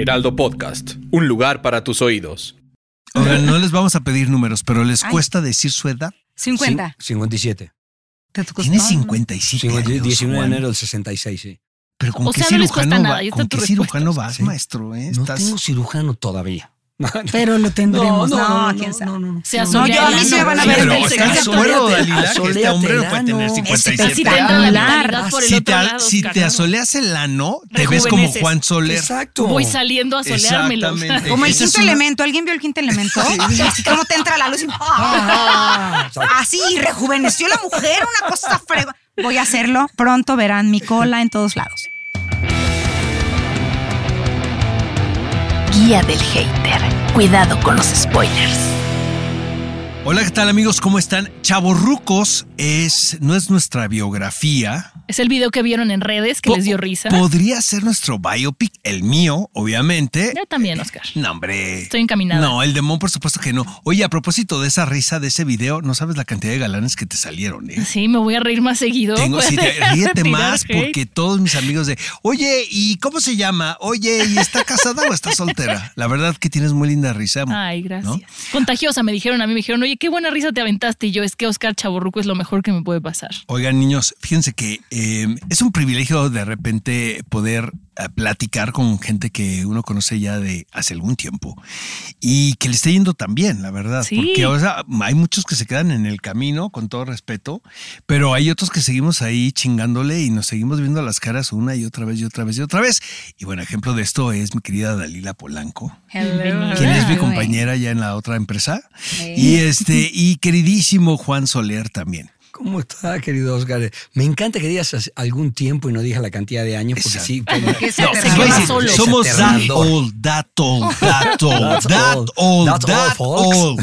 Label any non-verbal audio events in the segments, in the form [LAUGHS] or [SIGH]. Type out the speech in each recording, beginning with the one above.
Heraldo Podcast, un lugar para tus oídos. Oigan, no les vamos a pedir números, pero ¿les cuesta decir su edad? 50. 57. ¿Te costó? Tiene 57 Cincuenta- años, 19 de enero del 66, sí. Pero ¿con O qué sea, no les cirujano, cuesta va- nada, ¿con qué cirujano vas, Sí. maestro? eh? No Estás- tengo cirujano todavía. Pero lo tendremos. No, no, no, quién no, sabe. no, no. Se No, yo- el a mí sí me van a ver pero del ¿estás secreto. de acuerdo, Dalila, que este asoléate hombre el puede tener ano. 57 te entra la años? vitalidad por el Si te, lado, si te carajo. asoleas el ano, te ves como. Juan Soler. Exacto. Voy saliendo a soleármelo. Como el quinto elemento. ¿Alguien vio el quinto elemento? Así como te entra la luz y... Así, rejuveneció la mujer, una cosa frego. Voy a hacerlo. Pronto verán mi cola en todos lados. Guía del hater. Cuidado con los spoilers. Hola, ¿qué tal amigos? ¿Cómo están? Chavorrucos es, no es nuestra biografía. Es el video que vieron en redes que Po- les dio risa. Podría ser nuestro biopic, el mío, obviamente. Yo también, Oscar. No, hombre. Estoy encaminada. No, el demon, por supuesto que no. Oye, a propósito de esa risa de ese video, no sabes la cantidad de galanes que te salieron, ¿eh? Sí, me voy a reír más seguido. Tengo, sí, te- ríete más hate. porque todos mis amigos de, oye, ¿y cómo se llama? Oye, ¿y está casada o está soltera? La verdad que tienes muy linda risa. Ay, gracias. ¿no? Contagiosa, me dijeron a mí, me dijeron, oye, qué buena risa te aventaste. Y yo, es que Oscar Chaborruco es lo mejor que me puede pasar. Oigan, niños, fíjense que eh, es un privilegio de repente poder eh, platicar con gente que uno conoce ya de hace algún tiempo y que le esté yendo tan bien, la verdad. Sí. Porque o sea, hay muchos que se quedan en el camino, con todo respeto, pero hay otros que seguimos ahí chingándole y nos seguimos viendo las caras una y otra vez y otra vez y otra vez. Y bueno, ejemplo de esto es mi querida Dalila Polanco quien es mi compañera ya en la otra empresa. Y este, y queridísimo Juan Soler también. ¿Cómo está, querido Oscar? Me encanta que digas algún tiempo y no digas la cantidad de años, porque sí. Somos that old, that old, [LAUGHS] that old, that old. that old.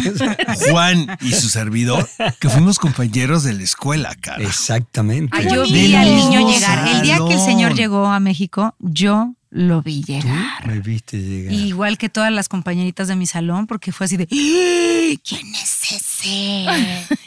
[LAUGHS] Juan y su servidor, que fuimos compañeros de la escuela, cara. Exactamente. Ay, yo vi al niño llegar. El día que el señor llegó a México, yo lo vi Tú llegar. me viste llegar. Igual que todas las compañeritas de mi salón, porque fue así de "¡Ah! ¿Quién es ese?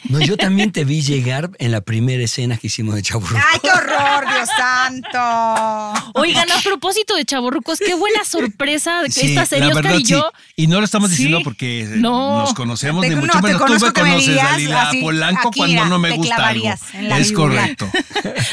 No, yo también te vi llegar en la primera escena que hicimos de Chaburro. ¡Ay, qué horror, Dios santo! Oigan, a propósito de Chaborrucos, qué buena sorpresa de que Sí, esta serie, la Oscar y yo. Y no lo estamos diciendo Sí. porque eh, No. nos conocemos, ni no, mucho te menos. Tú me conoces, Dalila Polanco, aquí, cuando no me te gusta algo. clavarías en la Es correcto.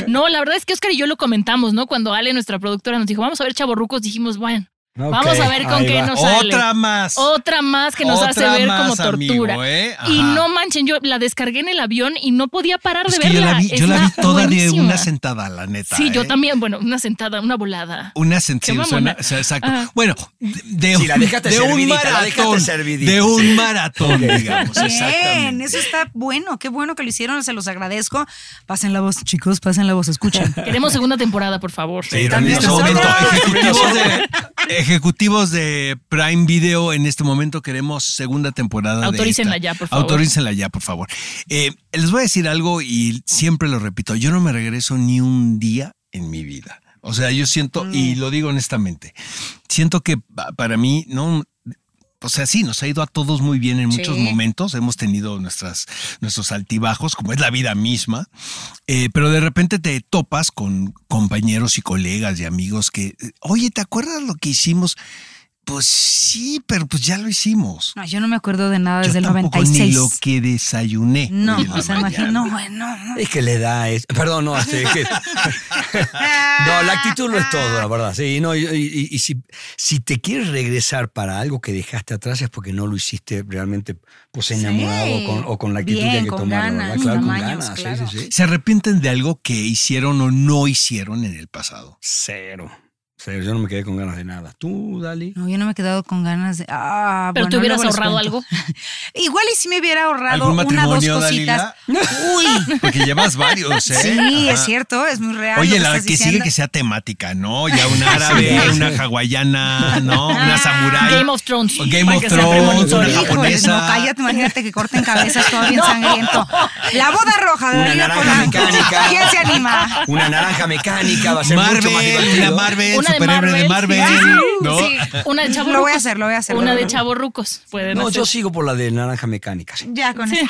No, la verdad es que Oscar y yo lo comentamos, ¿no? Cuando Ale, nuestra productora, nos dijo, vamos a ver Chaborrucos, dijimos, bueno, Vamos a ver con ahí qué va. nos sale. Otra más. Otra más que nos Otra hace ver más, como tortura. amigo, ¿eh? Y no manchen, yo la descargué en el avión y no podía parar de yo verla. la vi, yo la vi Está toda de una sentada, la neta. Sí, yo ¿eh? también, bueno, una sentada, una volada. Una sentada, mamona. exacto. Ajá. Bueno, de, Sí, la de un la maratón, de sí. un maratón, digamos, Bien, eso está bueno, qué bueno que lo hicieron, se los agradezco. Pasen la voz, chicos, pasen la voz, escuchen. Queremos segunda temporada, por favor. Sí, en también este momento, ejecutivos de, ejecutivos de Prime Video, en este momento queremos segunda temporada. de Autorícenla esta. ya, por favor. Autorícenla ya, por favor. Eh, les voy a decir algo y siempre lo repito, yo no me regreso ni un día en mi vida. O sea, yo siento, y Mm. lo digo honestamente, siento que pa- para mí, no, o sea, sí, nos ha ido a todos muy bien en muchos Sí. momentos. Hemos tenido nuestras, nuestros altibajos, como es la vida misma. Eh, pero de repente te topas con compañeros y colegas y amigos que, eh, oye, ¿te acuerdas lo que hicimos? Pues sí, pero pues ya lo hicimos. No, yo no me acuerdo de nada Yo desde el tampoco 96. ni lo que desayuné. No, o sea, imagino, bueno. Es que le da es, perdón, no, sí, es que- [LAUGHS] no, la actitud lo es todo, la verdad. Sí, no, y, y- y si, si te quieres regresar para algo que dejaste atrás es porque no lo hiciste realmente pues enamorado o con, o con la actitud Bien, que hay que con tomar, ganas, ¿verdad? Claro, con ganas, sí, claro. sí, sí. ¿Se arrepienten de algo que hicieron o no hicieron en el pasado? Cero. O sea, yo no me quedé con ganas de nada. ¿Tú, Dali? No, yo no me he quedado con ganas de. Ah, Pero bueno, te hubieras ahorrado algo. [LAUGHS] Igual y si me hubiera ahorrado ¿Algún una dos matrimonio, cositas. Dalila? [LAUGHS] Uy. Porque llevas varios, ¿eh? Sí, es cierto, es muy real. lo Oye, que la estás que sigue que sea temática, ¿no? Ya una [LAUGHS] árabe, una hawaiana, ¿no? Una samurái. Game of Thrones. O Game of Thrones, una Híjole, japonesa. no, cállate, imagínate que corten cabezas todo bien sangriento. La boda roja de Una Dalila naranja Polanco. mecánica. ¿Quién se anima? Una naranja mecánica va a ser mucho más Marvel, divertido. una Marvel, superhéroe de Marvel, Marvel, sí. ¿no? Sí, una de chavo Lo voy a hacer, lo voy a hacer. Una de chavorrucos. Pueden No, hacer. yo sigo por la de naranja mecánica. sí. Ya con eso.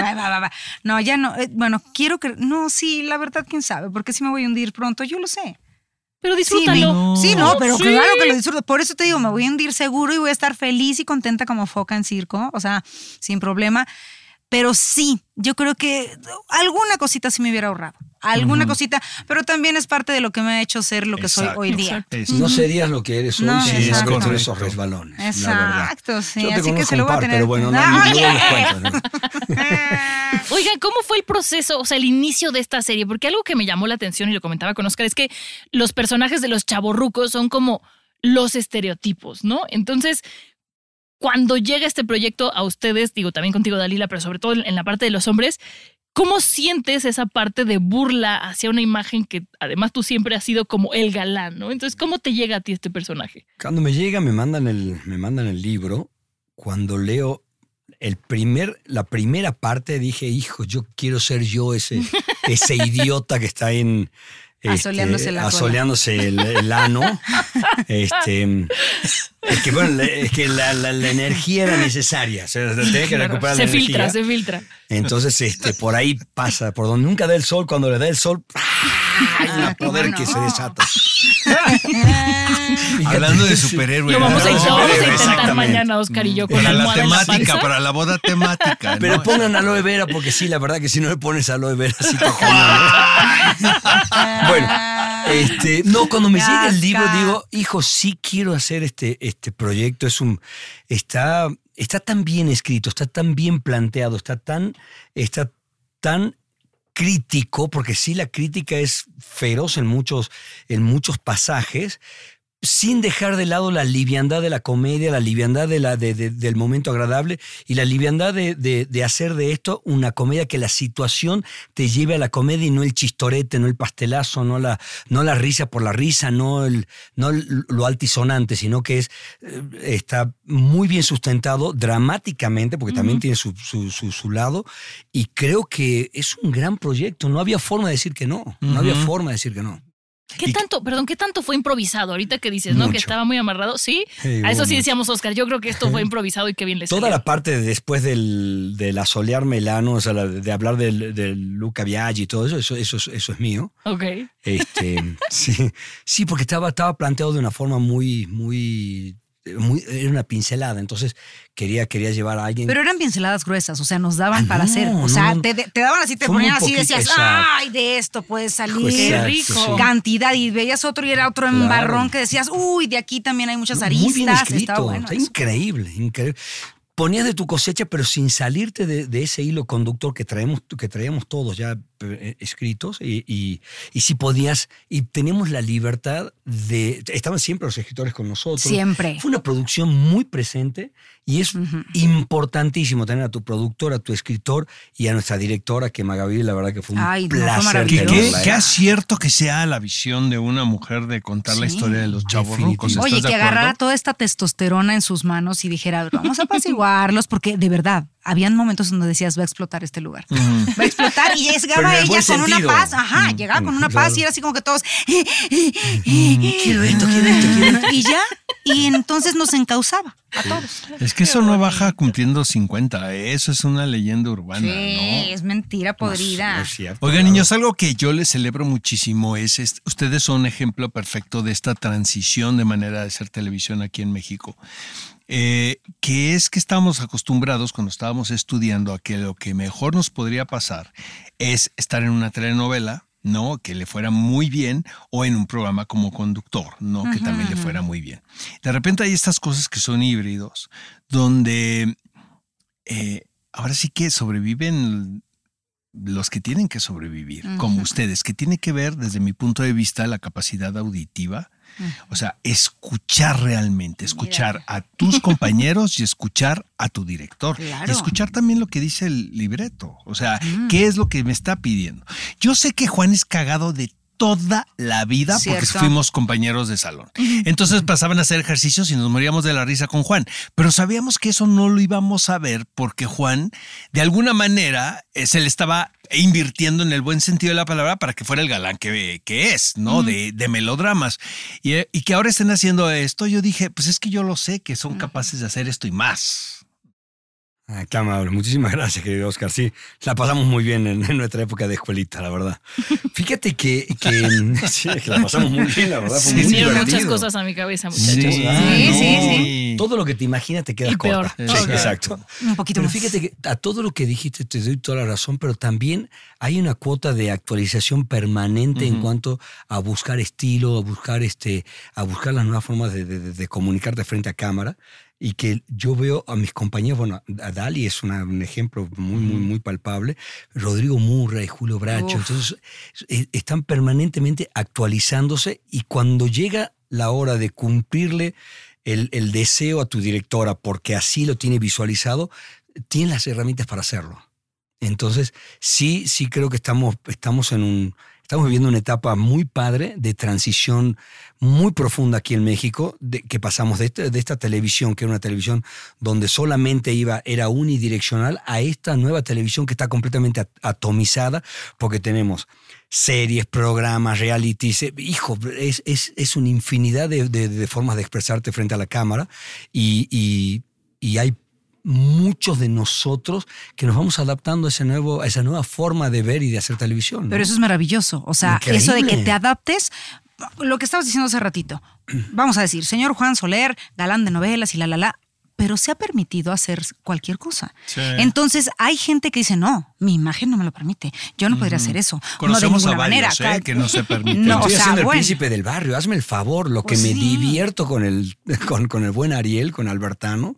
Va, va, va, va. No, ya no. eh, bueno, quiero que. No, sí, la verdad, quién sabe, porque si me voy a hundir pronto, yo lo sé. Pero Sí, disfrútalo. sí, no, pero Sí. claro que lo disfruto. Por eso te digo, me voy a hundir seguro y voy a estar feliz y contenta como foca en circo, o sea, sin problema. Pero sí, yo creo que alguna cosita sí me hubiera ahorrado. Alguna cosita, pero también es parte de lo que me ha hecho ser lo que soy hoy día. exacto. No serías lo que eres hoy No, si no tenido esos resbalones. Exacto, sí. Yo te Así que conozco se lo un voy a par, tener. pero bueno, no, no, oye. cuento. ¿no? [LAUGHS] Oigan, ¿cómo fue el proceso, o sea, el inicio de esta serie? Porque algo que me llamó la atención y lo comentaba con Oscar es que los personajes de los chavorrucos son como los estereotipos, ¿no? Entonces, cuando llega este proyecto a ustedes, digo también contigo, Dalila, pero sobre todo en la parte de los hombres, ¿cómo sientes esa parte de burla hacia una imagen que además tú siempre has sido como el galán, ¿no? Entonces, ¿cómo te llega a ti este personaje? Cuando me llega, me mandan el, me mandan el libro. Cuando leo el primer, la primera parte, dije, hijo, yo quiero ser yo ese, ese [LAUGHS] idiota que está en. Este, Asoleándose la asoleándose el, el ano. [LAUGHS] Este, es que, bueno, es que la, la- la energía era necesaria. O sea, tenía que recuperar se la filtra, energía. se filtra. Entonces, este, por ahí pasa, por donde nunca da el sol, cuando le da el sol, ¡ay! El [LAUGHS] poder que se desata. [LAUGHS] Hablando de superhéroes. Lo vamos a, vamos a intentar mañana, Oscar y yo, con Para la la temática, para la boda temática. ¿no? Pero pongan aloe vera, porque sí, la verdad que si no le pones aloe vera, sí te. [LAUGHS] Bueno, este, no, cuando me llega el libro, digo, hijo, sí quiero hacer este, este proyecto. Es un. Está, está tan bien escrito, está tan bien planteado, está tan. Está tan crítico, porque sí la crítica es feroz en muchos, en muchos pasajes, sin dejar de lado la liviandad de la comedia, la liviandad de la, de- de- del momento agradable y la liviandad de, hacer de esto una comedia que la situación te lleve a la comedia y no el chistorete, no el pastelazo, no la, no la risa por la risa, no, el, no el- lo altisonante, sino que es, eh, está muy bien sustentado dramáticamente, porque también tiene su, su- su- su lado, y creo que es un gran proyecto. No había forma de decir que no, no había forma de decir que no. ¿Qué tanto, perdón, qué tanto fue improvisado? Ahorita que dices, ¿no? Que estaba muy amarrado. Sí, a eso sí decíamos, Oscar. Yo creo que esto fue improvisado y qué bien le Toda salió. la parte de después del, del asolearme el ano, o sea, de hablar del, del Luca Biaggi y todo eso, eso, eso, es- eso es mío. Ok. Este, [LAUGHS] sí, sí, porque estaba, estaba planteado de una forma muy, muy, muy, era una pincelada, entonces quería, quería llevar a alguien. Pero eran pinceladas gruesas, o sea, nos daban Ah, para no, hacer. O no, sea, no. te, te daban así, te ponían así decías, exacto. ¡ay, de esto puede salir! Qué Exacto, rico. sí. Cantidad, y veías otro y era otro Claro. embarrón que decías, uy, de aquí también hay muchas aristas. Muy bien escrito, Está bueno. increíble, increíble. Ponías de tu cosecha, pero sin salirte de, de ese hilo conductor que traemos, que traíamos todos ya escritos, y, y, y si podías, y teníamos la libertad de, estaban siempre los escritores con nosotros. Siempre. Fue una producción muy presente y es Ujú. importantísimo tener a tu productor, a tu escritor y a nuestra directora, que Magaví, la verdad que fue un Ay, no, fue placer maravilloso. Que, qué, qué ¿eh? acierto que sea la visión de una mujer de contar la Sí, historia de los chavos rucos. ¿estás Oye, que agarrara toda esta testosterona en sus manos y dijera, "A ver, vamos a [LAUGHS] apaciguarlos, porque de verdad, habían momentos donde decías, va a explotar este lugar. Va a explotar y llegaba ella con una paz, ajá, llegaba con una claro. paz y era así como que todos, quiero esto, quiero esto, quiero esto. y ya, y entonces nos encauzaba a todos. Es que eso no baja cumpliendo 50, ¿eh? eso es una leyenda urbana, Sí, ¿no? es mentira podrida. No es cierto, Oigan, claro. niños, algo que yo les celebro muchísimo es, est- ustedes son ejemplo perfecto de esta transición de manera de hacer televisión aquí en México. Eh, que es que estábamos acostumbrados cuando estábamos estudiando a que lo que mejor nos podría pasar es estar en una telenovela, ¿no? Que le fuera muy bien, o en un programa como conductor, ¿no? Que también le fuera muy bien. De repente hay estas cosas que son híbridos, donde eh, ahora sí que sobreviven los que tienen que sobrevivir, como ustedes, que tiene que ver desde mi punto de vista la capacidad auditiva, o sea, escuchar realmente, escuchar a tus [LAUGHS] compañeros y escuchar a tu director. Claro. Y escuchar también lo que dice el libreto, o sea, qué es lo que me está pidiendo. Yo sé que Juan es cagado de toda la vida porque fuimos compañeros de salón. Entonces pasaban a hacer ejercicios y nos moríamos de la risa con Juan. Pero sabíamos que eso no lo íbamos a ver porque Juan, de alguna manera, eh, se le estaba invirtiendo en el buen sentido de la palabra para que fuera el galán que, que es, ¿no? De, de melodramas. Y, eh, y que ahora estén haciendo esto, yo dije, pues es que yo lo sé que son capaces de hacer esto y más. Ah, qué amable. Muchísimas [LAUGHS] gracias, querido Oscar. Sí, la pasamos muy bien en, en nuestra época de escuelita, la verdad. [LAUGHS] Fíjate que, que, [LAUGHS] sí, que la pasamos muy bien, la verdad. Fue muy Vinieron muchas cosas a mi cabeza, muchachos. Sí, Sí, sí, sí. Todo lo que te imaginas te queda Y peor. corta. Sí, exacto. Un poquito Pero más. fíjate que a todo lo que dijiste te doy toda la razón, pero también hay una cuota de actualización permanente en cuanto a buscar estilo, a buscar este, a buscar las nuevas formas de, de- de comunicarte frente a cámara. Y que yo veo a mis compañeros, bueno, a Dali es una- un ejemplo muy, muy, muy palpable, Rodrigo Murray, Julio Bracho, Uf. entonces eh, están permanentemente actualizándose y cuando llega la hora de cumplirle el, el deseo a tu directora porque así lo tiene visualizado, tiene las herramientas para hacerlo. Entonces, sí, sí creo que estamos, estamos en un, estamos viviendo una etapa muy padre de transición muy profunda aquí en México, que pasamos de, este- de esta televisión, que era una televisión donde solamente iba, era unidireccional, a esta nueva televisión que está completamente at- atomizada, porque tenemos series, programas, realities. Hijo, es, es, es una infinidad de, formas de expresarte frente a la cámara y- y hay muchos de nosotros que nos vamos adaptando a, ese nuevo, a esa nueva forma de ver y de hacer televisión. ¿no? Pero eso es maravilloso. O sea, eso de que te adaptes, lo que estabas diciendo hace ratito. Vamos a decir, señor Juan Soler, galán de novelas y la, la, la, pero se ha permitido hacer cualquier cosa. Entonces, hay gente que dice, no, mi imagen no me lo permite. Yo no podría hacer eso. Conocemos no de a varios, manera. ¿eh? que no se [LAUGHS] permiten. No, Estoy o sea, haciendo el príncipe del barrio. Hazme el favor, lo Pues que me sí. divierto con el, [LAUGHS] con, con el buen Ariel, con Albertano.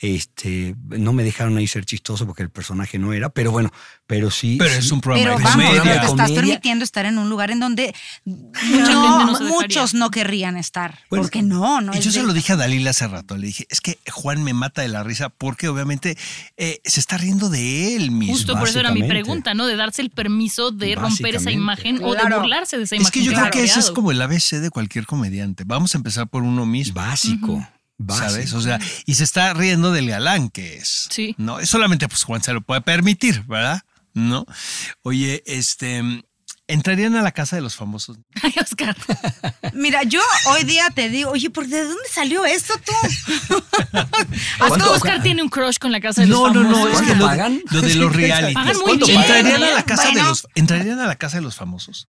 Este, no me dejaron ahí ser chistoso porque el personaje no era, pero bueno, pero sí. Pero sí. es un programa Pero de vamos, comedia. te de estás comedia. permitiendo estar en un lugar en donde Mucha no, gente no se dejaría. muchos no querrían estar. Bueno, porque no, no Y es yo se lo dije a Dalila hace rato, le dije, es que Juan me mata de la risa porque obviamente eh, se está riendo de él mismo. Justo por eso era mi pregunta, ¿no? De darse el permiso de romper esa imagen o de burlarse de esa Es imagen. que yo creo que ese es como el ABC de cualquier comediante. Vamos a empezar por uno mismo. Básico. Básico. ¿Sabes? O sea, y se está riendo del galán que es. Sí. No, es solamente pues Juan se lo puede permitir, ¿verdad? ¿No? Oye, este, ¿entrarían a la casa de los famosos? [LAUGHS] Ay, Oscar. [LAUGHS] Mira, yo hoy día te digo, oye, ¿por de dónde salió esto tú? [LAUGHS] Oscar, Oscar tiene un crush con la casa de los No, no, no, famosos. es que ¿Cuánto lo de, pagan? lo de los realities. Pagan muy ¿Cuánto bien, ¿Entrarían a la casa de Bueno. los entrarían a la casa de los famosos?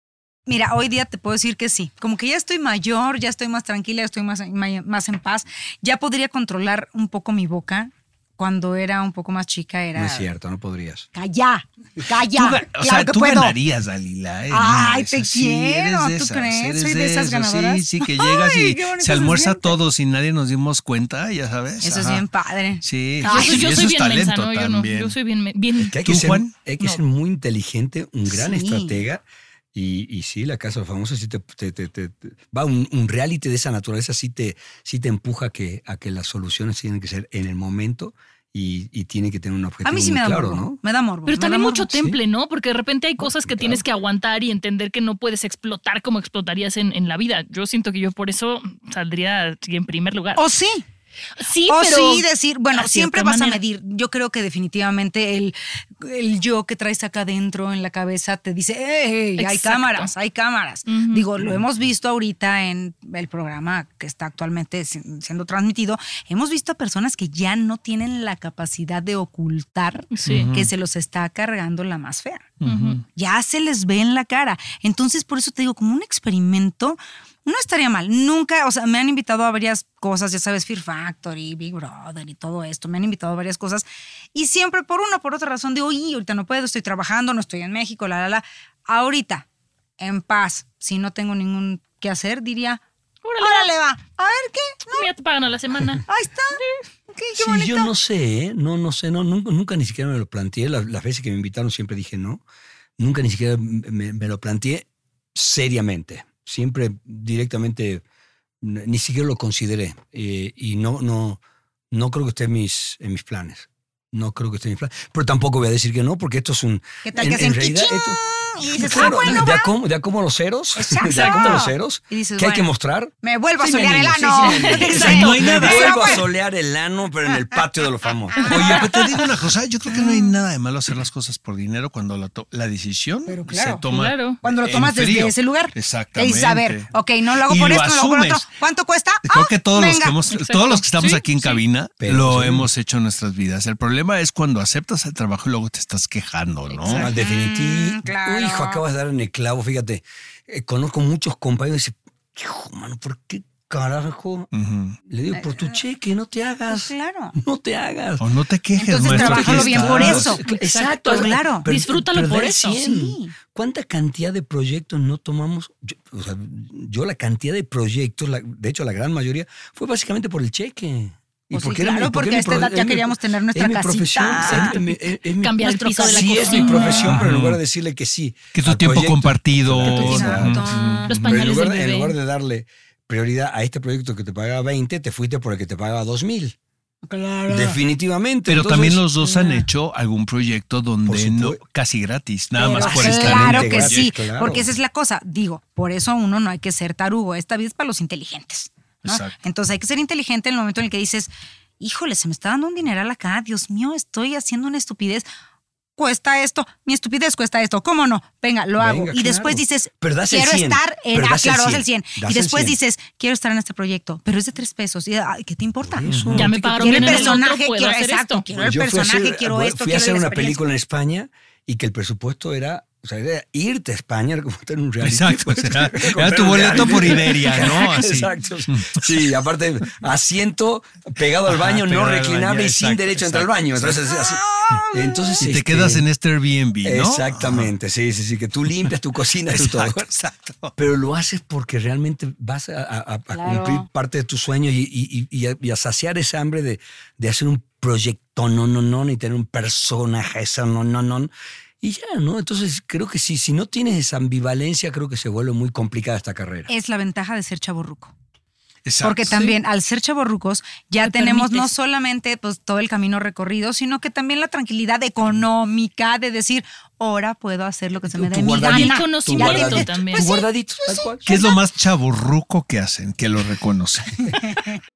Mira, hoy día te puedo decir que sí. Como que ya estoy mayor, ya estoy más tranquila, ya estoy más, más en paz. Ya podría controlar un poco mi boca. Cuando era un poco más chica era... No es cierto, no podrías. Calla, calla. Tú, o claro sea, que tú puedo. ganarías, Dalila. ¿eh? Ay, No, te sí, quiero, eres de ¿tú esas, crees? eres Soy de esas ganadoras. Sí, sí, que llegas Ay, y qué bonito se almuerza todos y nadie nos dimos cuenta, ya sabes. Eso es Ajá. bien padre. Sí, Yo soy, y yo eso soy es bien talento mensa, ¿no? Yo no. también. Yo soy bien. bien Que hay que, ¿Tú, ser, Juan? hay que No. ser muy inteligente, un gran Sí. estratega. Y, y sí, la casa de los famosos sí te, te- te- te- te- va un, un reality de esa naturaleza sí te, sí te empuja a que, a que las soluciones tienen que ser en el momento y, y tiene que tener un objetivo A mí sí me da claro, morbo. ¿no? Me da morbo. Pero me también da mucho temple, ¿no? Porque de repente hay cosas que tienes que aguantar y entender que no puedes explotar como explotarías en, en la vida. Yo siento que yo por eso saldría en primer lugar. O sí. Sí, o pero sí decir, bueno, siempre vas manera. a medir. Yo creo que definitivamente el, el yo que traes acá adentro en la cabeza te dice, "Ey, hay cámaras, hay cámaras. Digo, lo hemos visto ahorita en el programa que está actualmente si- siendo transmitido. Hemos visto a personas que ya no tienen la capacidad de ocultar Sí. que se los está cargando la más fea. Ya se les ve en la cara. Entonces, por eso te digo, como un experimento, no estaría mal. Nunca, o sea, me han invitado a varias cosas, ya sabes, Fear Factory, Big Brother y todo esto. Me han invitado a varias cosas. Y siempre por una o por otra razón digo, oye, ahorita no puedo, estoy trabajando, no estoy en México, la, la, la. Ahorita, en paz, si no tengo ningún que hacer, diría, Órale, Órale, va. A ver qué. ya te pagan a la semana. [LAUGHS] Ahí está. Qué, qué Sí, bonito. yo no sé, ¿eh? no, no sé, no, nunca, nunca ni siquiera me lo planteé. Las, las veces que me invitaron siempre dije no. Nunca ni siquiera me, me lo planteé seriamente. Siempre directamente, ni siquiera lo consideré. Eh, y no, no, no creo que esté en mis, en mis planes. No creo que esté planes. Pero tampoco voy a decir que no, porque esto es un... ¿Qué tal en- que en realidad esto- Y dices, Claro, ah, bueno, de, va. a cómo, de a cómo los ceros, Exacto. [LAUGHS] de a cómo los ceros, Y dices, ¿qué hay que mostrar? Me vuelvo a Sí, solear me el ano. me. [LAUGHS] No hay nada. Pero Vuelvo a solear el ano, pero en el patio de los famosos. Oye, pero te digo una cosa, yo creo que no hay nada de malo hacer las cosas por dinero cuando la, to- la decisión Pero claro, se toma. claro. Cuando lo tomas desde ese lugar. Exactamente. Y dices, a ver, ok, no lo hago Y por lo esto, no lo hago por otro. ¿Cuánto cuesta? Creo Ah, que todos los que hemos, todos los que estamos Sí, aquí en sí. cabina lo hemos hecho en nuestras vidas. El problema es cuando aceptas el trabajo y luego te estás quejando, ¿no? No, definitivo. Mm, claro. Hijo, acabas de dar en el clavo, fíjate. Eh, conozco muchos compañeros y dicen, hijo, mano, ¿por qué carajo? Ujú. Le digo, por tu cheque, no te hagas. Pues claro. No te hagas. O no te quejes, Entonces, aquí bien por eso. Exacto, claro. Disfrútalo por eso. 100. Sí. ¿Cuánta cantidad de proyectos no tomamos? Yo, o sea, yo la cantidad de proyectos, la- de hecho la gran mayoría, fue básicamente por el cheque. Pues sí, porque era claro, mi- porque a mi esta edad ya mi- queríamos tener nuestra es mi casita. profesión, Exacto. es mi- es- es mi- Cambiar el Nuestro piso de la Sí, es mi cocina. profesión, pero en lugar de decirle que sí. Que tu tiempo proyecto, compartido. Exacto. Ujú. Los pero en pañales lugar, del en bebé. lugar de darle prioridad a este proyecto que te pagaba 20, te fuiste por el que te pagaba 2 mil. Claro. Definitivamente. Pero Entonces, también los dos han hecho algún proyecto donde no, casi gratis, nada Pero más por estar Claro que gratis, sí, claro. porque esa es la cosa. Digo, por eso uno no hay que ser tarugo. Esta vida es para los inteligentes. ¿No? Entonces hay que ser inteligente en el momento en el que dices, híjole, se me está dando un dineral acá, Dios mío, estoy haciendo una estupidez. Cuesta esto, mi estupidez cuesta esto, ¿cómo no? Venga, lo hago. Venga, Y después claro. dices, Pero das el quiero 100, estar en. pero Ah, das el claro, das 100, el 100. das Y el después 100. dices, quiero estar en este proyecto, pero es de tres pesos. Y, ay, ¿Qué te importa? Eso. Ya me pagaron Quiero el el otro, personaje, puedo quiero, hacer exacto, esto. quiero el a personaje, hacer- quiero esto, Fui a hacer una película en España y que el presupuesto era, o sea, era irte a España, era como estar en un reality. Exacto, Comprar [LAUGHS] era tu boleto por Iberia, ¿no? [LAUGHS] Así. Exacto. Sí, aparte, asiento pegado al baño, Ajá, no reclinable baño, y sin exacto, derecho a entrar al exacto, baño. Entonces, así- entonces Y te este, quedas en este Airbnb, ¿no? Exactamente, sí, sí, sí, que tú limpias tu cocina, tú todo. Exacto, exacto. Pero lo haces porque realmente vas a, a- a- a Claro. cumplir parte de tu sueño y, y- y- y a, y a saciar esa hambre de, de hacer un proyecto, no, no, no, ni tener un personaje, eso, no, no, no. Y ya, ¿no? Entonces creo que si, si no tienes esa ambivalencia, creo que se vuelve muy complicada esta carrera. Es la ventaja de ser chaborruco. Exacto. Porque también al ser chaborrucos ya Te tenemos no solamente pues, todo el camino recorrido, sino que también la tranquilidad económica de decir, ahora puedo hacer lo que se me dé mi guardadito, gana. El conocimiento Ya le- también. Tu Pues sí, guardadito, tal cual. ¿Qué es lo más chaburruco que hacen? Que lo reconocen. [LAUGHS]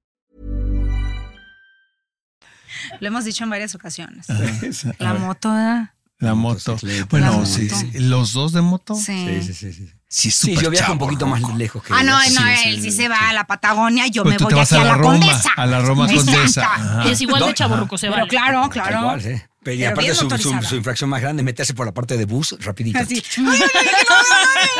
Lo hemos dicho en varias ocasiones. [LAUGHS] La moto. La moto. Bueno, La sí, moto. sí. ¿Los dos de moto? Sí. Sí, sí, sí. sí. Sí, es Sí, súper yo viajo un poquito más lejos que Ah, no, no, Sí, él sí, sí se va a la Patagonia, yo Pues me voy aquí a la la Roma, Condesa. a la Roma. Condesa. Ajá. Es igual de chaborruco, se Pero vale. claro, claro. cual, sí. Pero, y aparte su, su- su infracción más grande es meterse por la parte de bus rapidito. Así. Ay, ay, ay,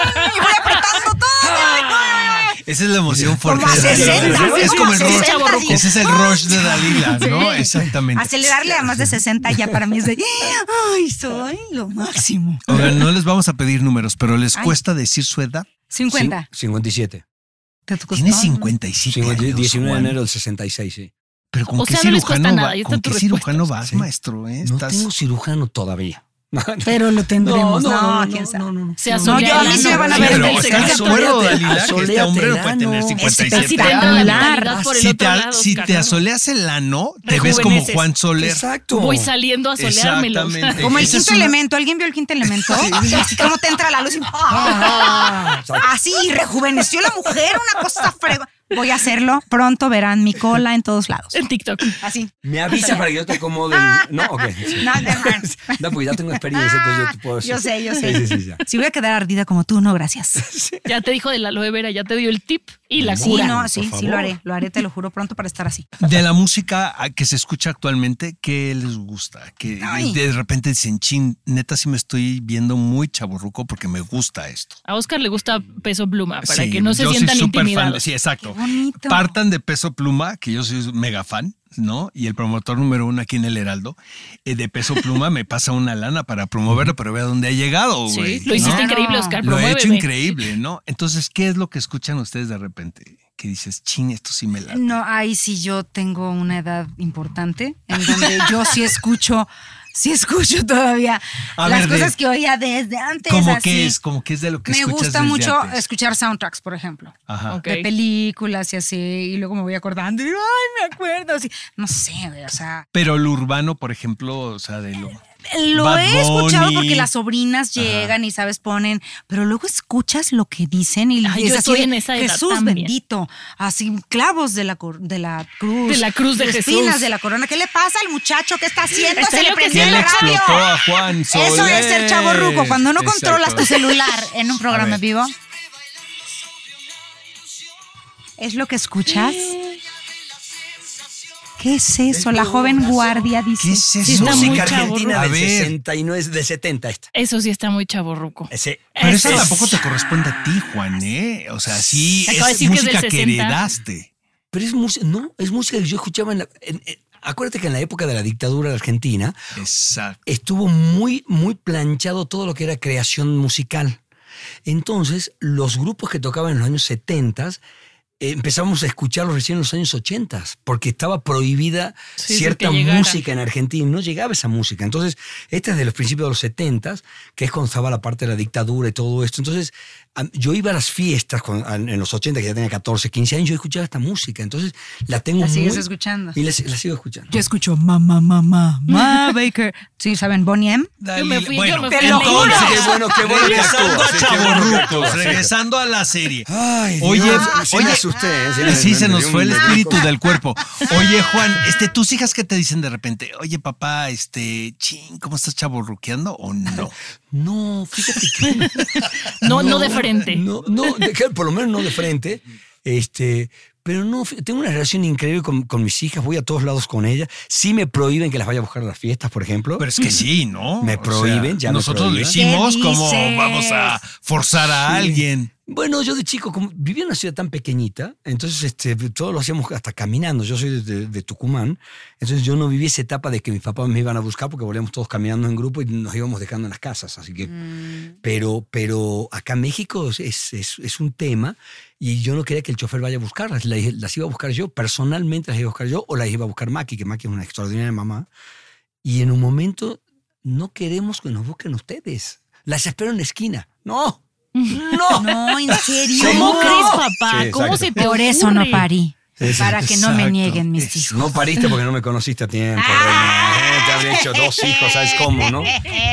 no, y voy apretando todo. ay, ay, ay. Esa es la emoción fuerte. Como a de Dalila. 60, es sí, como el como a rush. 60, sí. Ese es el rush de Dalila, ¿no? Sí. Exactamente. Acelerarle a más de 60 ya para mí es de, ay, soy lo máximo. Oigan, no les vamos a pedir números, pero ¿les Ay. cuesta decir su edad? 50. Cin- 57. ¿Te? Tiene 57 Cincuenta- años, 19 de enero del 66, sí. Pero ¿con O qué sea, no les cuesta cirujano, nada, va- ¿con qué cirujano vas, Sí. maestro? eh? No Estás- tengo cirujano todavía. [LAUGHS] Pero lo tendremos. No, No, no, no, quién no, sabe. no, no. Se No, yo a mí sí ano. me van a ver el ¿estás de acuerdo, Dalila, que este hombre no puede tener ano. 57 Está Espectacular. citando la realidad por el Si te, si te asoleas el ano, te ves como. Juan Soler. Exacto. Voy saliendo a soleármelo. Como el quinto una- elemento. ¿Alguien vio el quinto elemento? Así como te entra la luz y... Ah, exacto. Así, rejuveneció la mujer, una cosa frega. Voy a hacerlo. Pronto verán mi cola en todos lados. En TikTok. Así. Me avisa para que yo te acomode. el- No, ok. sí. No. No, porque ya tengo experiencia, entonces yo te puedo decir. Yo sé, yo Sí, sé. sí, sí, ya. Si voy a quedar ardida como tú, no, gracias. [LAUGHS] Ya te dijo de la aloe vera, ya te dio el tip y la Sí, no, sí, sí lo haré. Lo haré, te lo juro, pronto para estar así. De la música que se escucha actualmente, ¿qué les gusta? Que Ay. de repente dicen, chin, neta sí me estoy viendo muy chaburruco porque me gusta esto. A Oscar le gusta peso pluma para Sí, que no se yo soy sientan súper fan de- intimidados. Sí, exacto. Qué bonito. Partan de peso pluma, que yo soy mega fan, ¿no? Y el promotor número uno aquí en el Heraldo, eh, de peso pluma me pasa una lana para promoverlo, pero vea dónde ha llegado, Sí, güey. lo hiciste ¿no? increíble, Oscar. Lo he hecho increíble, ¿no? Entonces, ¿qué es lo que escuchan ustedes de repente? Que dices, chin, esto sí me late. No, ahí sí yo tengo una edad importante en donde yo sí escucho, sí escucho todavía A las ver, de- cosas que oía desde antes. ¿Cómo así. que es? ¿Cómo que es de lo que Me escuchas gusta desde mucho antes? escuchar soundtracks, por ejemplo. Ajá. Ok. De películas y así, y luego me voy acordando y digo, ay, me acuerdo, así. No sé, güey, o sea, Pero lo urbano, por ejemplo, o sea, de lo... lo Bad he escuchado Bunny. porque las sobrinas llegan y, ¿sabes? Ponen, pero luego escuchas lo que dicen y Ay, es yo así estoy en esa edad Jesús también. bendito, así clavos de la, de la cruz. De la cruz de espinas Jesús. de la corona. ¿Qué le pasa al muchacho? ¿Qué está haciendo? Está Se le prendió ¿Quién el radio. explotó a Juan Soler? Eso es ser chavo ruco, cuando no controlas Exacto. tu celular en un programa ver. vivo. ¿Es lo que escuchas? ¿Qué es eso? La joven guardia dice. ¿Qué es Sí, eso? está muy Música chavo, argentina del ver. 69, de 70 esta. Eso sí está muy chaborruco. Ese- Pero eso es- tampoco te corresponde a ti, Juan, ¿eh? O sea, sí, Acaba de es decir que es música que 60. heredaste. Pero es música, no, es música que yo escuchaba en la... en- en- acuérdate que en la época de la dictadura de Argentina Exacto. estuvo muy, muy planchado todo lo que era creación musical. Entonces, los grupos que tocaban en los años 70 eh, empezamos a escucharlos recién en los años 80 porque estaba prohibida Sí, cierta música en Argentina y no llegaba esa música. Entonces, esta es de los principios de los 70 que es cuando estaba la parte de la dictadura y todo esto. Entonces, yo iba a las fiestas con- en los 80, que ya tenía 14, 15 años, yo escuchaba esta música. Entonces, la tengo La sigues muy- escuchando. Y la, la sigo escuchando. Yo escucho mamá, mamá, mamá [LAUGHS] Baker. Sí, ¿saben? Bonnie M. Yo me fui, yo bueno, me fui Te a lo la juro. iglesia. Qué bueno, qué bueno que regresando a que actúa, sí. regresando a la serie. Ay, Oye, Dios, sí oye, me asusté. ¿eh? Sí, me- Sí, me- se nos fue el espíritu del [LAUGHS] cuerpo. Oye, Juan, este, tus hijas que te dicen de repente, oye, papá, este, ching, ¿cómo estás chaborruqueando o no? [LAUGHS] No, fíjate que. [LAUGHS] No, no de frente. No, no, de- por lo menos no de frente. Este, pero no, tengo una relación increíble con, con mis hijas, voy a todos lados con ellas. Sí me prohíben que las vaya a buscar a las fiestas, por ejemplo. Pero es que sí, ¿no? Me O sea, prohíben, ya me Nosotros lo prohíben. hicimos ¿Qué como vamos a forzar a Sí. alguien. Bueno, yo de chico, como vivía en una ciudad tan pequeñita, entonces este, todo lo hacíamos hasta caminando. Yo soy de, Tucumán, entonces yo no viví esa etapa de que mis papás me iban a buscar porque volvíamos todos caminando en grupo y nos íbamos dejando en las casas. Así que, pero, pero acá en México es, es, es un tema y yo no quería que el chofer vaya a buscarlas. Las, las iba a buscar yo, personalmente las iba a buscar yo o las iba a buscar Maki, que Maki es una extraordinaria mamá. Y en un momento no queremos que nos busquen ustedes. Las espero en la esquina. No. [LAUGHS] No. No, en serio. ¿Cómo No. crees, papá? Sí, ¿Cómo se te Por eso no parí. Para que no me nieguen mis hijos. No pariste porque no me conociste a tiempo, Ah. Habría hecho dos hijos, ¿sabes cómo, no?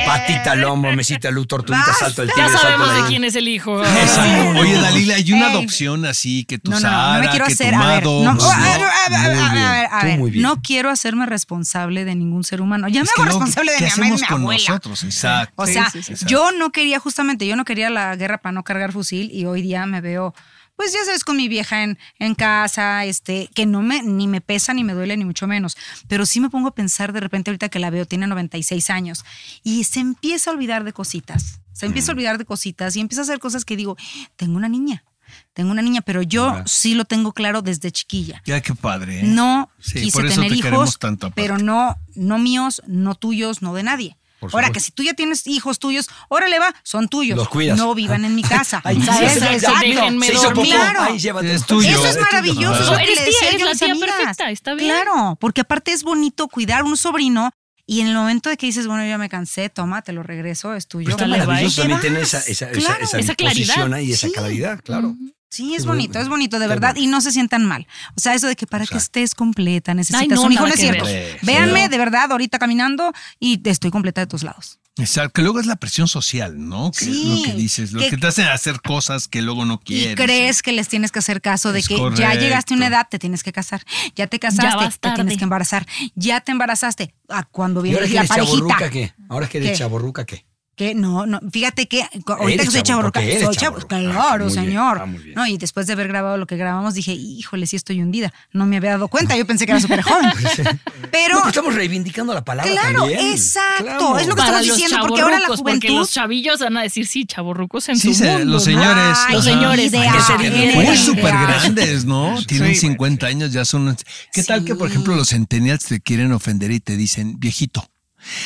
Patita al hombro, mesita luz, tortuguita, salto el tigre, Ya salto sabemos de quién es el hijo. Exacto. Oye, Dalila, hay una adopción así que tu No, no, no, Sara, no me quiero que hacer. tu A ver, Mado. no, a ver, a ver, tú quiero hacerme responsable de ningún ser humano. Ya Es me hago responsable de ¿qué mi mamá y de hacemos mi con abuela. nosotros? Exacto. O sea, sí, sí, sí. yo no quería justamente, yo no quería la guerra para no cargar fusil y hoy día me veo, pues ya sabes, con mi vieja en, en casa, este, que no me, ni me pesa, ni me duele, ni mucho menos. Pero sí me pongo a pensar de repente ahorita que la veo, tiene 96 años y se empieza a olvidar de cositas. Se empieza a olvidar de cositas y empieza a hacer cosas que digo, tengo una niña. Tengo una niña, pero yo sí lo tengo claro desde chiquilla. Ya qué padre. ¿eh? No Sí, quise por eso tener te hijos, tanto, pero no, no míos, no tuyos, no de nadie. Por Ahora que si tú ya tienes hijos tuyos, órale va, son tuyos. Los cuidas. No vivan en mi casa. [LAUGHS] Ay, ¿Sabes? sí, sí, Exacto. déjenme Se hizo popó. dormir. Claro. Ay, llévate. Es tuyo. Eso es maravilloso. Ajá. es lo No, que eres tía, eres a la tía perfecta, está bien. Claro, porque aparte es bonito cuidar un sobrino Y en el momento de que dices, bueno, yo ya me cansé, toma, te lo regreso, es tuyo. Pero está maravilloso también Te tener esa, esa, esa- Claro. esa Esa claridad. disposición ahí, esa Sí. claridad, claro. Sí, es bonito, es bonito, de Qué verdad. bueno. Y no se sientan mal. O sea, eso de que para que estés completa necesitas no, un hijo, no es cierto. ver. Véanme, Sí. de verdad, ahorita caminando y estoy completa de todos lados. Exacto, que luego es la presión social, ¿no? Que Sí, lo que dices, lo que- que, te hacen hacer cosas que luego no quieres. Y crees que les tienes que hacer caso de Es que ya llegaste a una edad, te tienes que casar. Ya te casaste, te tienes que embarazar. Ya te embarazaste. ¿A cuando ¿Y viene la eres chaborruca parejita? qué? ¿Ahora que eres chaborruca qué? Que no, no, fíjate que ahorita que soy chaborruca, soy. Ah, claro, bien, señor. ah. No, y después de haber grabado lo que grabamos dije, híjole, sí estoy hundida. No me había dado cuenta, yo pensé que era súper joven. [LAUGHS] [LAUGHS] Pero No, pero estamos reivindicando la palabra Claro, también. exacto, Claro. es lo que Para estamos diciendo, porque ahora la Porque juventud- los chavillos van a decir, sí, chavorrucos en Sí, su se- mundo. los señores. Ay, Los señores. divierten. Muy súper grandes, ¿no? Tienen Sí, 50 años, ya son... ¿Qué tal que, por ejemplo, los centennials te quieren ofender y te dicen, viejito?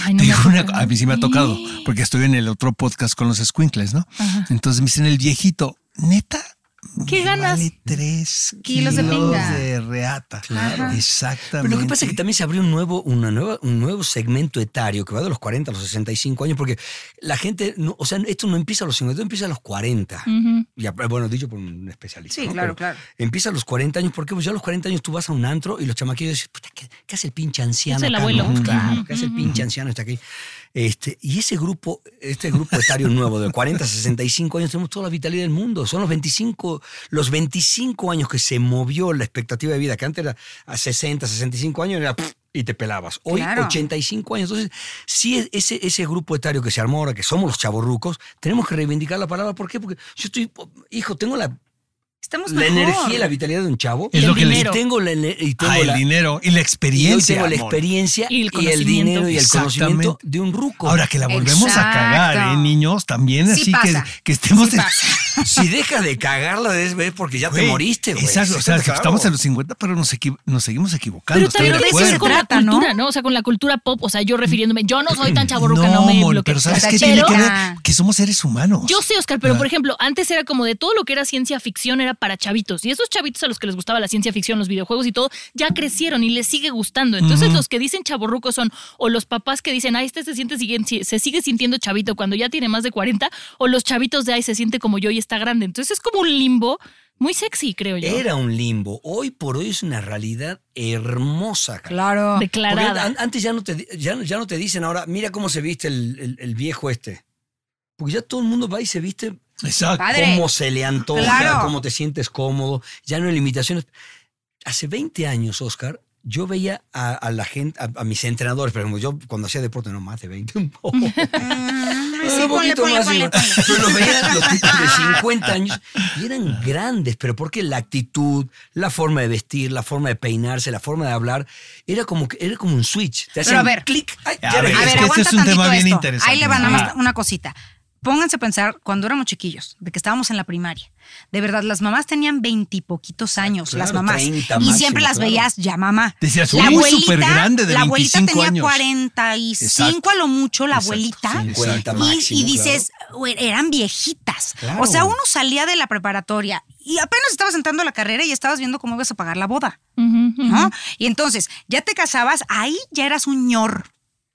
Ay, no una- a mí sí me ha tocado, porque estoy en el otro podcast con los squinkles, ¿no? Ajá. Entonces me dicen, el viejito, neta, ¿Qué me ganas? Vale tres Kilos de pinga. de reata. Claro. Exactamente. Pero lo que pasa es que también se abrió un nuevo, una nueva, un nuevo segmento etario que va de los 40 a los 65 años, porque la gente, no- o sea, esto no empieza a los 50, esto empieza a los 40. Ujú. Ya, bueno, dicho por un especialista. Sí, ¿no? claro, Pero claro. Empieza a los 40 años, porque pues ya a los 40 años tú vas a un antro y los chamaquillos dicen, puta, ¿qué, qué hace el pinche anciano? Es el acá, abuelo. no? Ujú, Claro, ¿qué hace el pinche anciano está aquí? Este, y ese grupo, este grupo etario [LAUGHS] nuevo de 40 a 65 años, tenemos toda la vitalidad del mundo. Son los 25, los 25 años que se movió la expectativa de vida, que antes era a 60, 65 años, era pff, y te pelabas. Hoy Claro. 85 años. Entonces, sí, es- ese, ese grupo etario que se armó ahora, que somos los chavorrucos, tenemos que reivindicar la palabra. ¿Por qué? Porque yo estoy, hijo, tengo la, estamos la mejor. energía y la vitalidad de un chavo. Es Y lo el que les y dinero. tengo la, y tengo Ah, el la- dinero y la y experiencia. tengo la experiencia Y el y el conocimiento. dinero y el conocimiento Exactamente. de un ruco. Ahora que la volvemos a cagar, Exacto. ¿eh, niños? También Sí así pasa. que, que estemos Sí en- [LAUGHS] si dejas de cagarla es es porque ya te moriste, güey. Exacto, o sea, que estamos en los 50, pero nos, equivo- nos seguimos equivocando. Pero también de ser con trata, la ¿no? cultura, ¿no? O sea, con la cultura pop. O sea, yo refiriéndome, yo no soy tan chaborruca, no, no, me amor, bloquees. pero ¿sabes qué tiene que ver? Que somos seres humanos. Yo sé, Oscar, pero Ah. por ejemplo, antes era como de todo lo que era ciencia ficción era para chavitos. Y esos chavitos a los que les gustaba la ciencia ficción, los videojuegos y todo, ya crecieron y les sigue gustando. Entonces, los que dicen chaborrucos son o los papás que dicen, ay, este se siente se sigue sintiendo chavito cuando ya tiene más de 40, o los chavitos de ay, se siente como yo y está grande. Entonces, es como un limbo muy sexy, creo yo. Era un limbo. Hoy por hoy es una realidad hermosa. cara. Claro. Declarada. an- antes ya no, te, ya, no- ya no te dicen ahora, mira cómo se viste el, el- el viejo este. Porque ya todo el mundo va y se viste Exacto. Padre. cómo se le antoja, Claro. cómo te sientes cómodo. Ya no hay limitaciones. Hace 20 años, Oscar, yo veía a, a la gente, a, a mis entrenadores, por ejemplo, yo cuando hacía deporte, no más de 20, un poco. [LAUGHS] Mm, Un sí, ponle, poquito ponle, más, ponle. Pero los veía los tipos de [LAUGHS] 50 años y eran grandes, pero porque la actitud, la forma de vestir, la forma de peinarse, la forma de hablar, era como, que- era como un switch. Te Pero a ver. clic. ay, A ya ver, A es que este es un tema bien esto. interesante. Ahí le va nada Ah. más una cosita. Pónganse a pensar cuando éramos chiquillos, de que estábamos en la primaria. De verdad, las mamás tenían veintipoquitos años, Claro, las mamás. 30 y siempre las claro. veías ya mamá. Decías, la abuelita, supergrande de la abuelita 25 tenía años. 45 Exacto. a lo mucho, la Exacto, abuelita. sí, 50 Y- máximo, y, dices, "Güey, eran viejitas. Claro. O sea, uno salía de la preparatoria y apenas estabas entrando a la carrera y estabas viendo cómo ibas a pagar la boda. ¿no? Y entonces, ya te casabas, ahí ya eras un ñor.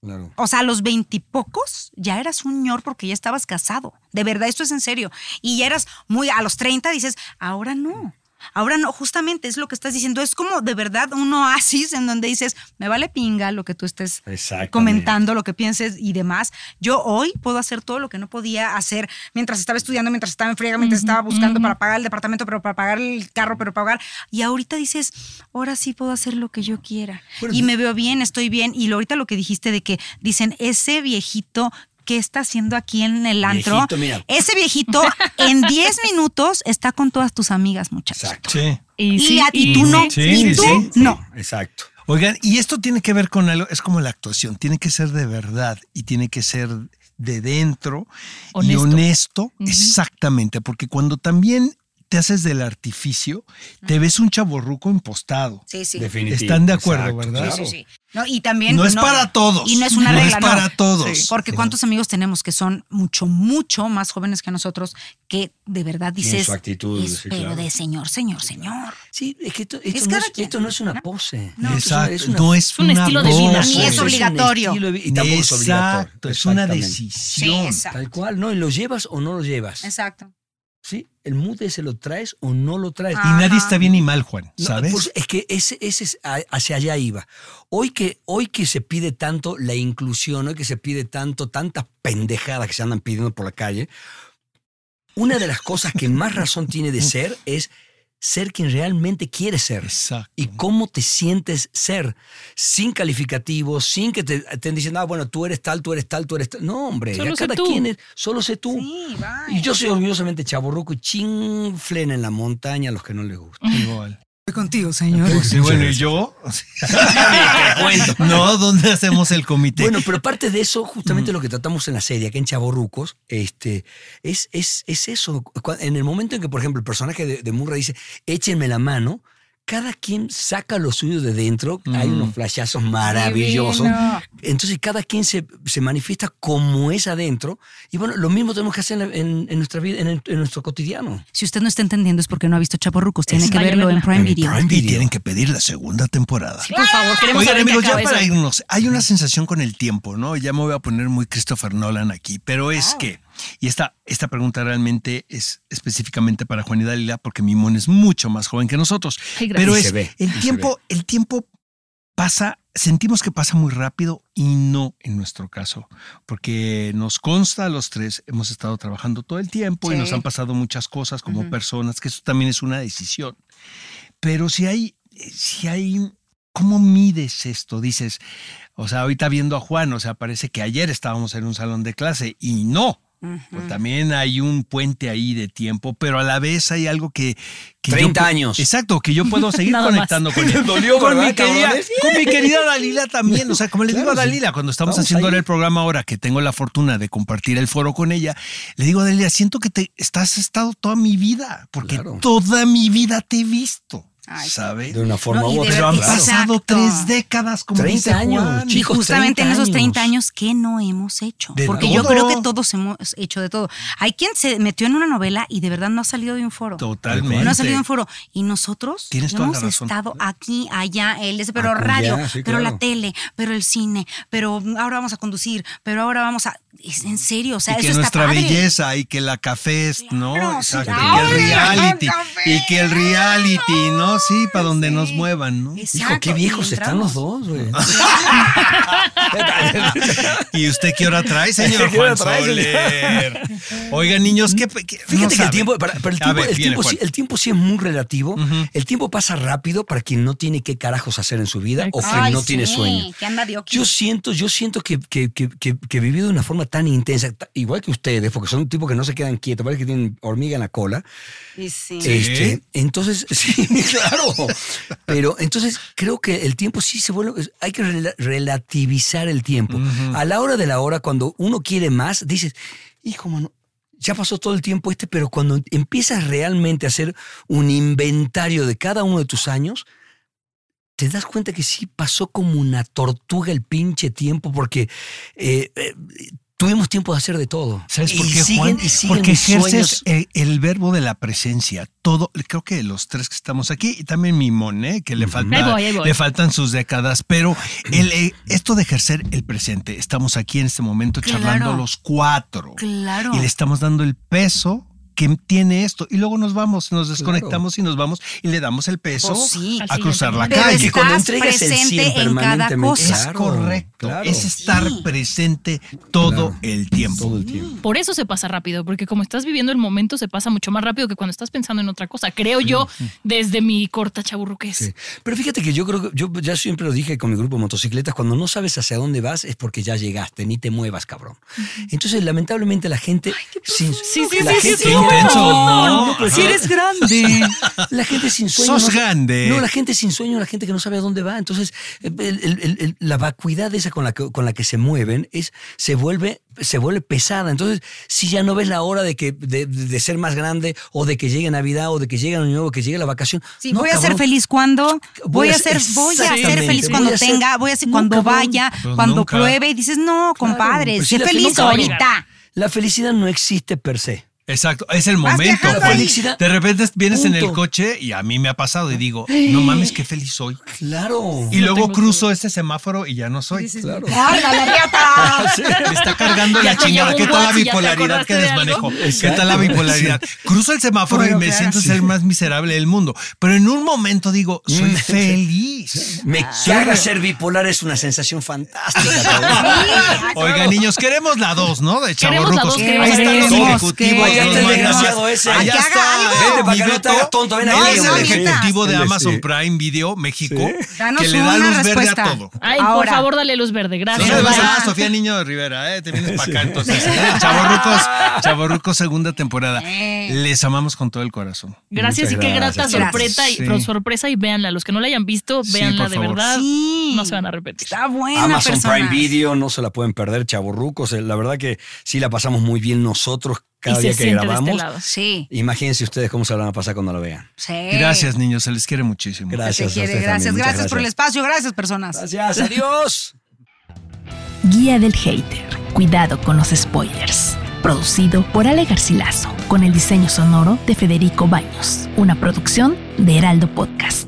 Claro. O sea, a los veintipocos ya eras un ñor porque ya estabas casado. De verdad, esto es en serio. Y ya eras muy, a los 30 dices, ahora no. Ahora no, justamente es lo que estás diciendo. Es como de verdad un oasis en donde dices, me vale pinga lo que tú estés comentando, lo que pienses y demás. Yo hoy puedo hacer todo lo que no podía hacer mientras estaba estudiando, mientras estaba en friega, mientras estaba buscando para pagar el departamento, pero para pagar el carro, pero para pagar. Y ahorita dices, ahora sí puedo hacer lo que yo quiera. Bueno, y me veo bien, estoy bien. Y ahorita lo que dijiste de que dicen, ese viejito. ¿Qué está haciendo aquí en el antro? Viejito, mira. Ese viejito en 10 [LAUGHS] minutos está con todas tus amigas, muchachos. Exacto. Sí. Y, Y, sí, a- y y tú sí. no. Sí, y tú sí, Sí, no. Exacto. Oigan, y esto tiene que ver con algo, es como la actuación, tiene que ser de verdad y tiene que ser de dentro y Honesto. exactamente, porque cuando también te haces del artificio, te ves un chaborruco impostado. Sí, sí. Definitivo. Están de acuerdo, Exacto, ¿verdad? Sí, sí, sí. No, y también. No es para todos. Y no es una No es regla. para todos. Porque cuántos amigos tenemos que son mucho, mucho más jóvenes que nosotros que de verdad dices. su actitud, es, sí, pero claro. de señor, señor, señor. Sí, es que esto, esto Es no, es, quien, esto no es una ¿no? pose. No, Exacto, una- no es, un una estilo de vida. voz. Ni es obligatorio. y tampoco es obligatorio. Exacto, es una decisión. Sí. Tal cual, ¿no? Y lo llevas o no lo llevas. Exacto. ¿Sí? El mood ese lo traes o no lo traes. Y nadie está bien ni mal, Juan, No, ¿sabes? pues, es que ese, ese es hacia allá iba. Hoy que, hoy que se pide tanto la inclusión, hoy que se pide tanto, tantas pendejadas que se andan pidiendo por la calle, una de las cosas que más razón tiene de ser es ser quien realmente quiere ser. Exacto. Y cómo te sientes ser, sin calificativos, sin que te estén diciendo, ah, bueno, tú eres tal, tú eres tal, tú eres tal. No, hombre, Solo ya sé cada tú. quien es, solo sé tú. Sí. Y yo soy orgullosamente chaborruco y chinflen en la montaña a los que no les gusta. Igual. Contigo, señor. Pues sí, bueno, ¿y yo? [LAUGHS] no, ¿dónde hacemos el comité? Bueno, pero aparte de eso, justamente lo que tratamos en la serie, que en Chaborrucos, este, es, es, es eso. En el momento en que, por ejemplo, el personaje de, de Murray dice, échenme la mano, cada quien saca lo suyo de dentro, hay unos flashazos maravillosos. Divino. Entonces cada quien se, se manifiesta como es adentro. Y bueno, lo mismo tenemos que hacer en, en- en nuestra vida, en, el- en nuestro cotidiano. Si usted no está entendiendo es porque no ha visto Chaporrucos. Tiene que verlo en. Prime En Video. Prime y Video. tienen que pedir la segunda temporada. Sí, por favor, queremos Oigan, amigos, ya para eso. irnos, hay una sensación con el tiempo, ¿no? Ya me voy a poner muy Christopher Nolan aquí, pero es que, y esta, esta pregunta realmente es específicamente para Juan y Dalila, porque Mimón es mucho más joven que nosotros. Ay. Pero es, ve, el tiempo, el tiempo pasa, sentimos que pasa muy rápido y no en nuestro caso, porque nos consta a los tres, hemos estado trabajando todo el tiempo y nos han pasado muchas cosas como personas, que eso también es una decisión. Pero si hay, si hay, ¿cómo mides esto? Dices, o sea, ahorita viendo a Juan, o sea, parece que ayer estábamos en un salón de clase y no. Pues también hay un puente ahí de tiempo, pero a la vez hay algo que... que yo 30 pu- años. Exacto, que yo puedo [LAUGHS] seguir más. conectando con [LAUGHS] él. Dolió, con, mi ¿verdad, querida, con mi querida Dalila también. O sea, como le digo a. Dalila, cuando estamos haciendo el programa ahora, que tengo la fortuna de compartir el foro con ella, le digo a Dalila, siento que te estás estado toda mi vida, porque Claro. toda mi vida te he visto. Ay. ¿Sabes? De una forma No, u de otra. Pero han Exacto. pasado tres décadas, como 30 dice años, Juan. Y chicos, justamente en 30 esos 30 años. ¿qué no hemos hecho? De Porque yo creo que todos hemos hecho de todo. Hay quien se metió en una novela y de verdad no ha salido de un foro. Totalmente. No ha salido de un foro. Y nosotros Tienes toda hemos la razón. estado aquí, allá, él, ese, pero Acullá, radio, sí, pero la tele, pero el cine, pero ahora vamos a conducir, pero ahora vamos a. Es en serio, o sea, y que eso está nuestra padre. belleza y que la café es, ¿no? Claro. Exacto. Y que el reality. Y que el reality, ¿no? Sí, para donde nos muevan, ¿no? Hijo, Exacto, qué y viejos están los dos, güey. [LAUGHS] ¿Y usted qué hora trae, señor [LAUGHS] ¿Qué hora Juan trae? Soler? [LAUGHS] Oigan, niños, ¿qué? qué- Fíjate no que el tiempo, para- pero el tiempo, ver, el, viene tiempo Juan. sí, el tiempo sí es muy relativo. El tiempo pasa rápido para quien no tiene qué carajos hacer en su vida o quien Ay, no tiene sueño. que anda de oqui. Yo siento, yo siento que, que, que, que, que he vivido de una forma tan intensa, igual que ustedes, porque son un tipo que no se quedan quietos, parece que tienen hormiga en la cola. Y sí. Este, entonces, sí, claro. Pero entonces creo que el tiempo sí se vuelve, hay que rela- relativizar el tiempo. A la hora de la hora, cuando uno quiere más, dices, hijo, mano, ya pasó todo el tiempo este, pero cuando empiezas realmente a hacer un inventario de cada uno de tus años, te das cuenta que sí pasó como una tortuga el pinche tiempo, porque eh, eh, tuvimos tiempo de hacer de todo. ¿Sabes por Y qué, siguen- Juan? y siguen Porque ejerces el, el verbo de la presencia. Todo, creo que los tres que estamos aquí, y también Mimón, ¿eh? que le, falta, Ahí voy, ahí voy. le faltan sus décadas, pero el, eh, esto de ejercer el presente, estamos aquí en este momento Claro. charlando los cuatro. Claro. Y le estamos dando el peso que tiene esto. Y luego nos vamos, nos desconectamos y nos vamos y le damos el peso Pues sí. a cruzar la Pero calle. Que cuando estás entregas el presente 100 en cada permanentemente. cosa. Es Claro, correcto. claro. Es estar Sí. presente todo Claro. el tiempo. Todo el tiempo. Por eso se pasa rápido, porque como estás viviendo el momento, se pasa mucho más rápido que cuando estás pensando en otra cosa. Creo yo, desde mi corta chaburruqués. Sí. Pero fíjate que yo creo que yo ya siempre lo dije con mi grupo de motocicletas, cuando no sabes hacia dónde vas es porque ya llegaste, ni te muevas, cabrón. Entonces, lamentablemente la gente sin- Sí, sí, la sí, gente- intenso, ¿no? pero Si eres grande. [LAUGHS] La gente sin sueño. Sos no- grande. No, la gente sin sueño, la gente que no sabe a dónde va. Entonces, el- el- el- el- la vacuidad esa con la, que, con la que se mueven es, se, vuelve, se vuelve pesada. Entonces, si ya no ves la hora de, que, de, de ser más grande, o de que llegue Navidad, o de que llegue Año Nuevo, que llegue la vacación. Sí, No, voy a ser feliz cuando voy Voy a ser voy a ser feliz voy cuando ser- tenga, voy a ser No, cuando cabrón. vaya, Pues cuando nunca. pruebe y dices, "No, compadre, Pues sé feliz ahorita." La felicidad no existe per se. Exacto, es el momento. pues. Felicidad. De repente vienes en el coche y a mí me ha pasado y digo, no mames, qué feliz soy. Claro. Y luego cruzo ese semáforo y ya no soy. Claro. [LAUGHS] ¡Ay, la! [LAUGHS] Me está cargando la Ya chingada. ¿Qué tal la bipolaridad que desmanejo? ¿Qué tal la bipolaridad? Cruzo el semáforo Bueno, y me claro. siento ser el más miserable del mundo. Pero en un momento digo, soy feliz. Me caga ser bipolar, es una sensación fantástica. [LAUGHS] Oiga, niños, queremos la 2, ¿no? De Chavorrucos. dos, Ahí están los ejecutivos. Este magnates. desgraciado ese. Allá Que haga está. algo. Vente para mi que no te Beto. hagas tonto, ven No, aquí, el ejecutivo de. Amazon. Prime Video México Danos que le da luz verde respuesta. a todo. Ay, por favor, dale luz verde. No Gracias. Sofía Niño de Rivera, ¿eh? Te vienes para acá entonces. ¿eh? Chavorrucos, Chavorrucos segunda temporada. Eh. Les amamos con todo el corazón. Gracias y qué grata sorpresa y, sorpresa y véanla. Los que no la hayan visto, véanla de verdad. Sí. No se van a arrepentir. Está buena Amazon. Prime Video, no se la pueden perder, chavorrucos. La verdad que sí la pasamos muy bien nosotros cada y día se que de grabamos. este lado. Sí, Imagínense ustedes cómo se van a pasar cuando lo vean. sí. Gracias, niños. Se les quiere muchísimo. Se Gracias. te quiere, a gracias, muchas gracias por el espacio, gracias personas. Gracias, adiós. [LAUGHS] Guía del Hater. Cuidado con los spoilers. Producido por Ale Garcilaso, con el diseño sonoro de Federico Baños. Una producción de Heraldo Podcast.